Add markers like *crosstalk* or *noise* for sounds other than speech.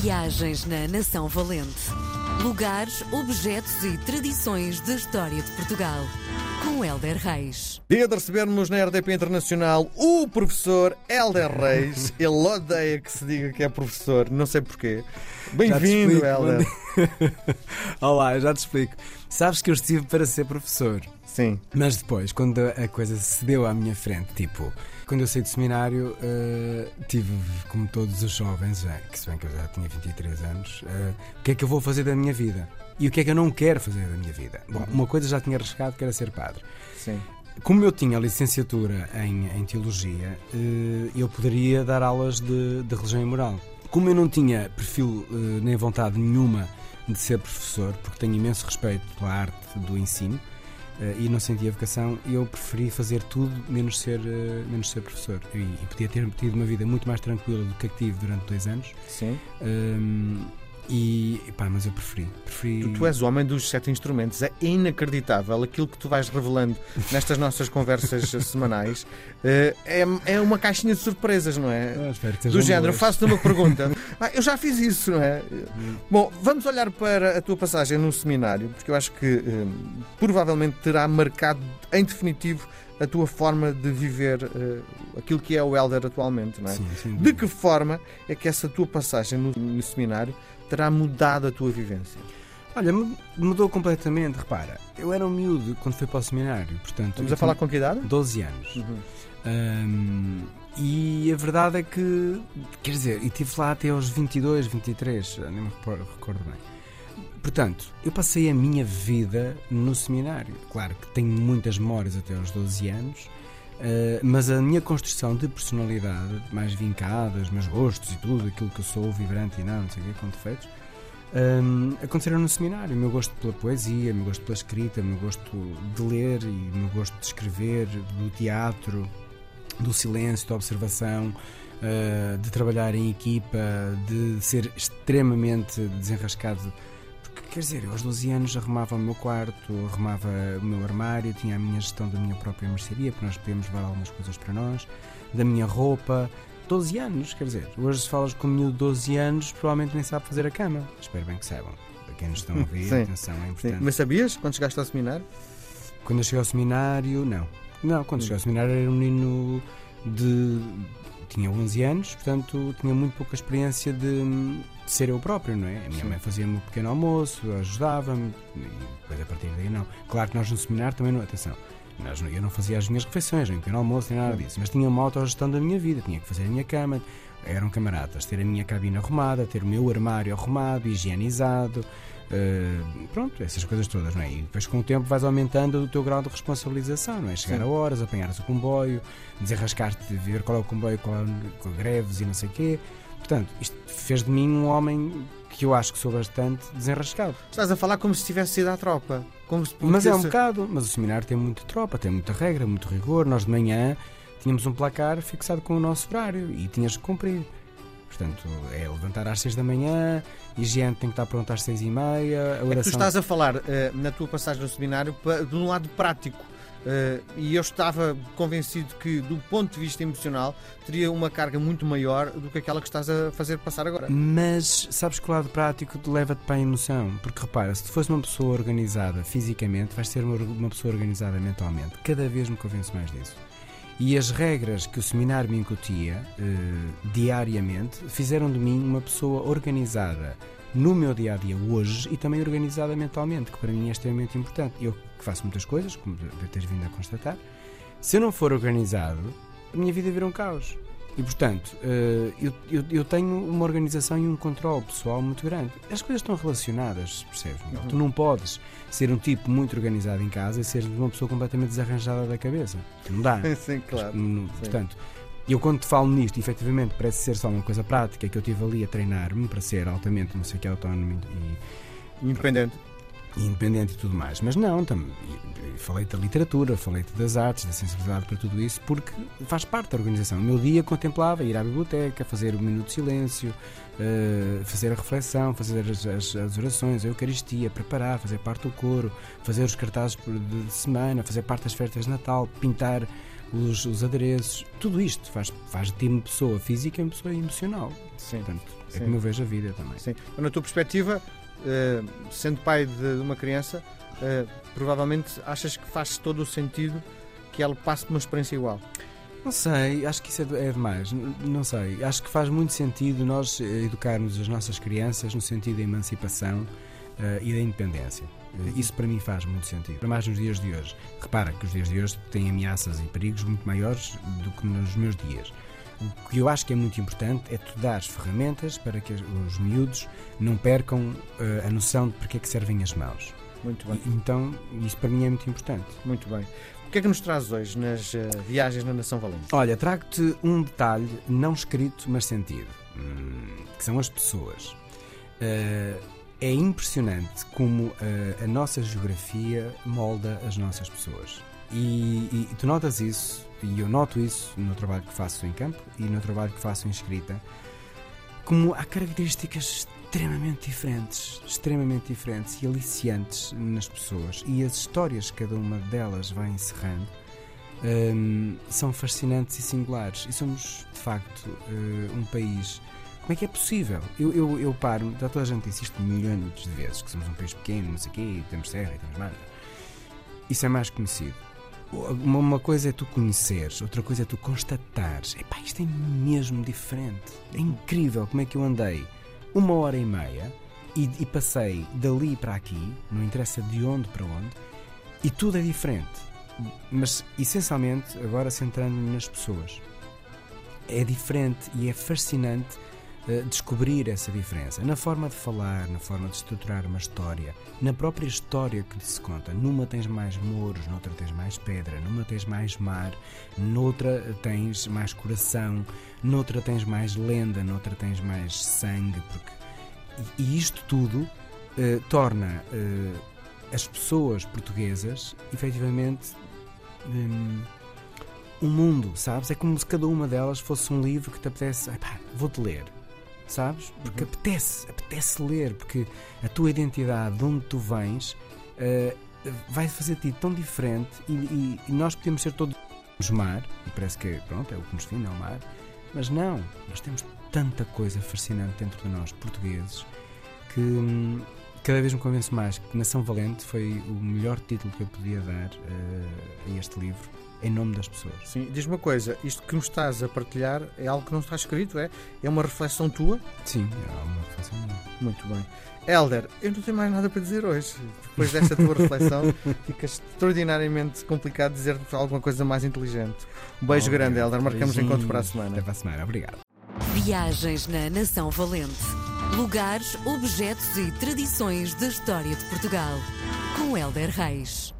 Viagens na Nação Valente. Lugares, objetos e tradições da história de Portugal. Com Helder Reis. Dia de recebermos na RDP Internacional o professor Helder Reis. *laughs* Ele odeia que se diga que é professor, não sei porquê. Bem-vindo, Helder. *laughs* Olá, já te explico. Sabes que eu estive para ser professor, Sim. mas depois, quando a coisa se deu à minha frente, tipo, quando eu saí do seminário, eh, tive, como todos os jovens, já, que se bem que eu já tinha 23 anos, eh, o que é que eu vou fazer da minha vida? E o que é que eu não quero fazer da minha vida? Bom, uma coisa já tinha arriscado, que era ser padre. Sim. Como eu tinha licenciatura em, em teologia, eh, eu poderia dar aulas de, de religião e moral. Como eu não tinha perfil eh, nem vontade nenhuma de ser professor, porque tenho imenso respeito pela arte do ensino eh, e não sentia vocação, eu preferi fazer tudo menos ser, eh, menos ser professor. E, e podia ter tido uma vida muito mais tranquila do que a que tive durante dois anos. Sim. E pá, mas eu preferi. preferi... Tu, tu és o homem dos sete instrumentos. É inacreditável aquilo que tu vais revelando nestas nossas conversas *laughs* semanais. Eh, É, é uma caixinha de surpresas, não é? Ah, Do género, faço-te uma pergunta. *laughs* Ah, eu já fiz isso, não é? Bom, vamos olhar para a tua passagem no seminário, porque eu acho que eh, provavelmente terá marcado em definitivo a tua forma de viver eh, aquilo que é o Elder atualmente, não é? Sim, De que forma é que essa tua passagem no, no seminário terá mudado a tua vivência? Olha, mu- mudou completamente. Repara, eu era um miúdo quando fui para o seminário, portanto. Estamos a falar com que idade? 12 anos. Uhum. Hum, e a verdade é que, quer dizer, e estive lá até aos 22, 23, nem me recordo, recordo bem. Portanto, eu passei a minha vida no seminário. Claro que tenho muitas memórias até aos 12 anos, eh, mas a minha construção de personalidade, mais vincada, os meus gostos e tudo, aquilo que eu sou, vibrante e não, não sei o quê, com defeitos, hum, aconteceram no seminário. O meu gosto pela poesia, o meu gosto pela escrita, o meu gosto de ler e o meu gosto de escrever, do teatro, do silêncio, da observação, eh, de trabalhar em equipa, de ser extremamente desenrascado. Quer dizer, eu aos 12 anos arrumava o meu quarto, arrumava o meu armário, tinha a minha gestão da minha própria mercearia, porque nós podíamos levar algumas coisas para nós, da minha roupa. 12 anos, quer dizer, hoje se falas com um miúdo de 12 anos, provavelmente nem sabe fazer a cama. Espero bem que saibam. Para quem nos estão a ouvir, *laughs* Sim. atenção, é Sim. importante. Mas sabias quando chegaste ao seminário? Quando eu cheguei ao seminário, não. Não, quando cheguei ao seminário era um menino de. tinha 11 anos, portanto tinha muito pouca experiência de ser eu próprio, não é? A minha Sim. mãe fazia-me um pequeno almoço, ajudava-me, e depois a partir daí não. Claro que nós no seminário também não, atenção. Nós, eu não fazia as minhas refeições, nem pequeno almoço, nem nada disso, mas tinha uma autogestão da minha vida, tinha que fazer a minha cama, eram camaradas, ter a minha cabine arrumada, ter o meu armário arrumado, higienizado, eh, pronto, essas coisas todas, não é? E depois com o tempo vais aumentando o teu grau de responsabilização, não é? Chegar Sim. a horas, apanhares o comboio, desenrascar-te, ver qual é o comboio, qual é com greves e não sei o quê. Portanto, isto fez de mim um homem que eu acho que sou bastante desenrascado. Estás a falar como se tivesse ido à tropa. Como se Mas é um bocado, mas o seminário tem muita tropa, tem muita regra, muito rigor. Nós de manhã tínhamos um placar fixado com o nosso horário e tinhas que cumprir. Portanto, é levantar às 6 da manhã, higiene tem que estar pronta às 6 e meia, a É que tu oração. estás a falar eh, na tua passagem no seminário de um lado prático. Eh, e eu estava convencido que, do ponto de vista emocional, teria uma carga muito maior do que aquela que estás a fazer passar agora. Mas sabes que o lado prático te leva-te para a emoção. Porque repara, se tu fores uma pessoa organizada fisicamente, vais ser uma, uma pessoa organizada mentalmente. Cada vez me convenço mais disso. E as regras que o seminário me incutia eh, diariamente fizeram de mim uma pessoa organizada no meu dia a dia hoje e também organizada mentalmente, que para mim é extremamente importante. Eu que faço muitas coisas, como de teres vindo a constatar, se eu não for organizado, a minha vida vira um caos. E portanto, eh, eu, eu, eu tenho uma organização e um controle pessoal muito grande. As coisas estão relacionadas, percebes? Uhum. Tu não podes ser um tipo muito organizado em casa e ser uma pessoa completamente desarranjada da cabeça. Não dá. *laughs* Sim, claro. Portanto, eu quando te falo nisto, efetivamente parece ser só uma coisa prática que eu estive ali a treinar-me para ser altamente, não sei o que, autónomo e, Independente. Independente e tudo mais. Mas não, tam, falei-te da literatura, falei-te das artes, da sensibilidade para tudo isso, porque faz parte da organização. O meu dia contemplava ir à biblioteca, fazer o minuto de silêncio, eh, fazer a reflexão, fazer as, as- as orações, a Eucaristia, preparar, fazer parte do coro, fazer os cartazes de, semana, fazer parte das festas de Natal, pintar os, os adereços, tudo isto faz, faz de ti uma pessoa física e uma pessoa emocional. Sim. Portanto, é Sim. como eu vejo a vida também. Sim. Na tua perspectiva, eh, sendo pai de uma criança, eh, provavelmente achas que faz todo o sentido que ela passe por uma experiência igual. Não sei, acho que isso é, é demais. Não sei, acho que faz muito sentido nós eh, educarmos as nossas crianças no sentido da emancipação eh, e da independência. Isso para mim faz muito sentido. Para mais nos dias de hoje. Repara que os dias de hoje têm ameaças e perigos muito maiores do que nos meus dias. O que eu acho que é muito importante é tu dar ferramentas para que as- os miúdos não percam eh, a noção de porque é que servem as mãos. Muito bem. E- então, isso para mim é muito importante. Muito bem. O que é que nos traz hoje nas eh, viagens na Nação Valente? Olha, trago-te um detalhe não escrito, mas sentido, hum, que são as pessoas. Eh, é impressionante como eh, a nossa geografia molda as nossas pessoas. E, e tu notas isso, e eu noto isso no trabalho que faço em campo e no trabalho que faço em escrita, como há características extremamente diferentes, extremamente diferentes e aliciantes nas pessoas. E as histórias que cada uma delas vai encerrando hum, são fascinantes e singulares. E somos, de facto, eh, um país. Como é que é possível? Eu, eu, eu paro, já toda a gente disse isto milhões de vezes, que somos um país pequeno, não sei o quê, e temos serra e temos mar. Isso é mais conhecido. Uma, coisa é tu conheceres, outra coisa é tu constatares. Epá, isto é mesmo diferente. É incrível como é que eu andei uma hora e meia e, e passei dali para aqui, não interessa de onde para onde, e tudo é diferente. Mas essencialmente, agora centrando-me nas pessoas, é diferente e é fascinante descobrir essa diferença na forma de falar, na forma de estruturar uma história, na própria história que se conta. Numa tens mais mouros, noutra tens mais pedra, numa tens mais mar, noutra tens mais coração, noutra tens mais lenda, noutra tens mais sangue, porque e, isto tudo eh, torna eh, as pessoas portuguesas efetivamente hum, um mundo, sabes? É como se cada uma delas fosse um livro que te apetece, "Epá, vou-te ler, sabes? Porque apetece, apetece ler, porque a tua identidade, de onde tu vens, eh, vai fazer-te tão diferente e, e- e nós podemos ser todos mar, e parece que pronto, é o que nos define, é o mar, mas não, nós temos tanta coisa fascinante dentro de nós, portugueses, que hum, cada vez me convenço mais que Nação Valente foi o melhor título que eu podia dar eh, a este livro, em nome das pessoas. Sim, diz-me uma coisa, isto que nos estás a partilhar é algo que não está escrito, é? É uma reflexão tua? Sim, é uma reflexão minha. Muito bem. Helder, eu não tenho mais nada para dizer hoje. Depois desta tua reflexão, *laughs* fica extraordinariamente complicado dizer-te alguma coisa mais inteligente. Um beijo Oh, grande, Helder. Marcamos encontro para a semana. Até para a semana, obrigado. Viagens na Nação Valente. Lugares, objetos e tradições da história de Portugal. Com Helder Reis.